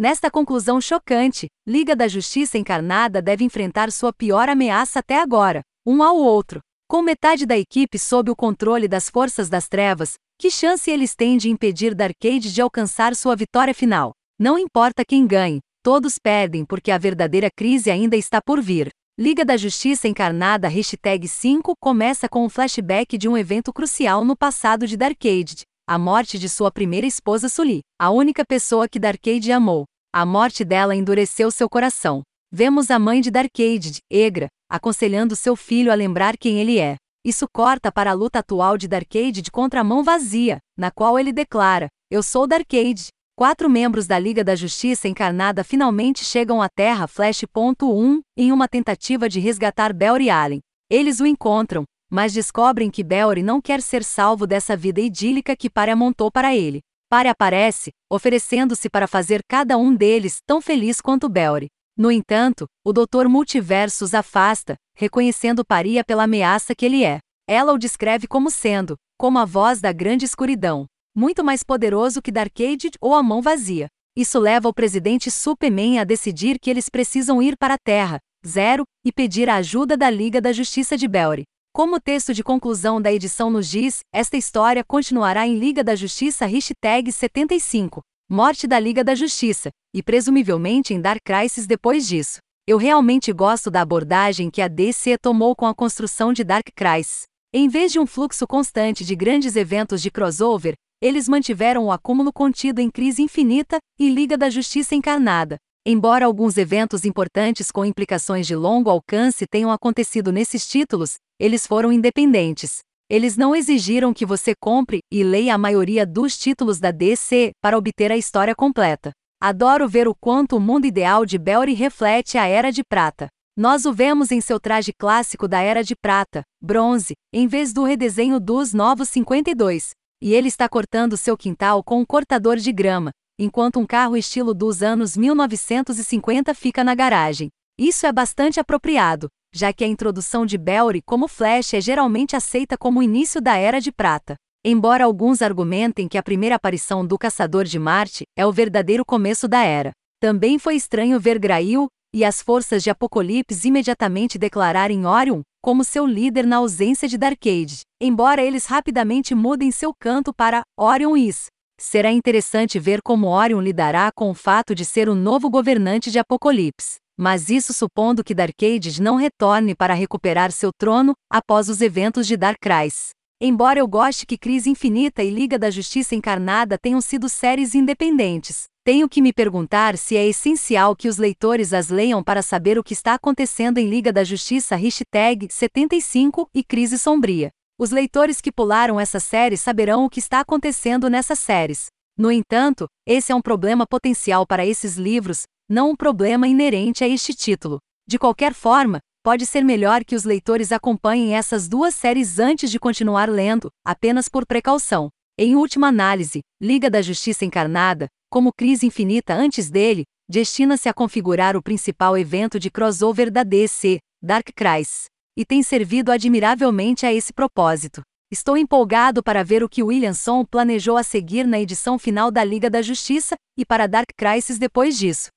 Nesta conclusão chocante, Liga da Justiça Encarnada deve enfrentar sua pior ameaça até agora, um ao outro. Com metade da equipe sob o controle das forças das trevas, que chance eles têm de impedir Darkade de alcançar sua vitória final? Não importa quem ganhe, todos perdem porque a verdadeira crise ainda está por vir. Liga da Justiça Encarnada Hashtag 5 começa com um flashback de um evento crucial no passado de Darkade, a morte de sua primeira esposa Sully, a única pessoa que Darkade amou. A morte dela endureceu seu coração. Vemos a mãe de Darkade, Egra, aconselhando seu filho a lembrar quem ele é. Isso corta para a luta atual de Darkade contra a mão vazia, na qual ele declara: Eu sou Darkade, Quatro membros da Liga da Justiça Encarnada finalmente chegam à Terra Flash.1 em uma tentativa de resgatar Belry Allen. Eles o encontram, mas descobrem que Belry não quer ser salvo dessa vida idílica que Pare amontou para ele. Pare aparece, oferecendo-se para fazer cada um deles tão feliz quanto Belry. No entanto, o Dr. Multiverso os afasta, reconhecendo Paria pela ameaça que ele é. Ela o descreve como sendo, como a voz da grande escuridão muito mais poderoso que Darkade ou a mão vazia. Isso leva o presidente Superman a decidir que eles precisam ir para a Terra, zero, e pedir a ajuda da Liga da Justiça de Belry. Como o texto de conclusão da edição nos diz, esta história continuará em Liga da Justiça hashtag 75, Morte da Liga da Justiça, e presumivelmente em Dark Crisis depois disso. Eu realmente gosto da abordagem que a DC tomou com a construção de Dark Crisis. Em vez de um fluxo constante de grandes eventos de crossover, eles mantiveram o acúmulo contido em Crise Infinita e Liga da Justiça Encarnada. Embora alguns eventos importantes com implicações de longo alcance tenham acontecido nesses títulos, eles foram independentes. Eles não exigiram que você compre e leia a maioria dos títulos da DC para obter a história completa. Adoro ver o quanto o mundo ideal de Belry reflete a Era de Prata. Nós o vemos em seu traje clássico da Era de Prata, bronze, em vez do redesenho dos Novos 52, e ele está cortando seu quintal com um cortador de grama, enquanto um carro estilo dos anos 1950 fica na garagem. Isso é bastante apropriado, já que a introdução de Belry como Flash é geralmente aceita como o início da Era de Prata. Embora alguns argumentem que a primeira aparição do Caçador de Marte é o verdadeiro começo da Era. Também foi estranho ver Grail e as forças de Apocalipse imediatamente declararem Orion como seu líder na ausência de Darkade, embora eles rapidamente mudem seu canto para Orion Is. Será interessante ver como Orion lidará com o fato de ser o novo governante de Apocalipse, mas isso supondo que Darkade não retorne para recuperar seu trono após os eventos de Dark Crisis. Embora eu goste que Crise Infinita e Liga da Justiça Encarnada tenham sido séries independentes, tenho que me perguntar se é essencial que os leitores as leiam para saber o que está acontecendo em Liga da Justiça hashtag 75 e Crise Sombria. Os leitores que pularam essa série saberão o que está acontecendo nessas séries. No entanto, esse é um problema potencial para esses livros, não um problema inerente a este título. De qualquer forma, pode ser melhor que os leitores acompanhem essas duas séries antes de continuar lendo, apenas por precaução. Em última análise, Liga da Justiça Encarnada, como Crise Infinita antes dele, destina-se a configurar o principal evento de crossover da DC, Dark Crisis, e tem servido admiravelmente a esse propósito. Estou empolgado para ver o que Williamson planejou a seguir na edição final da Liga da Justiça e para Dark Crisis depois disso.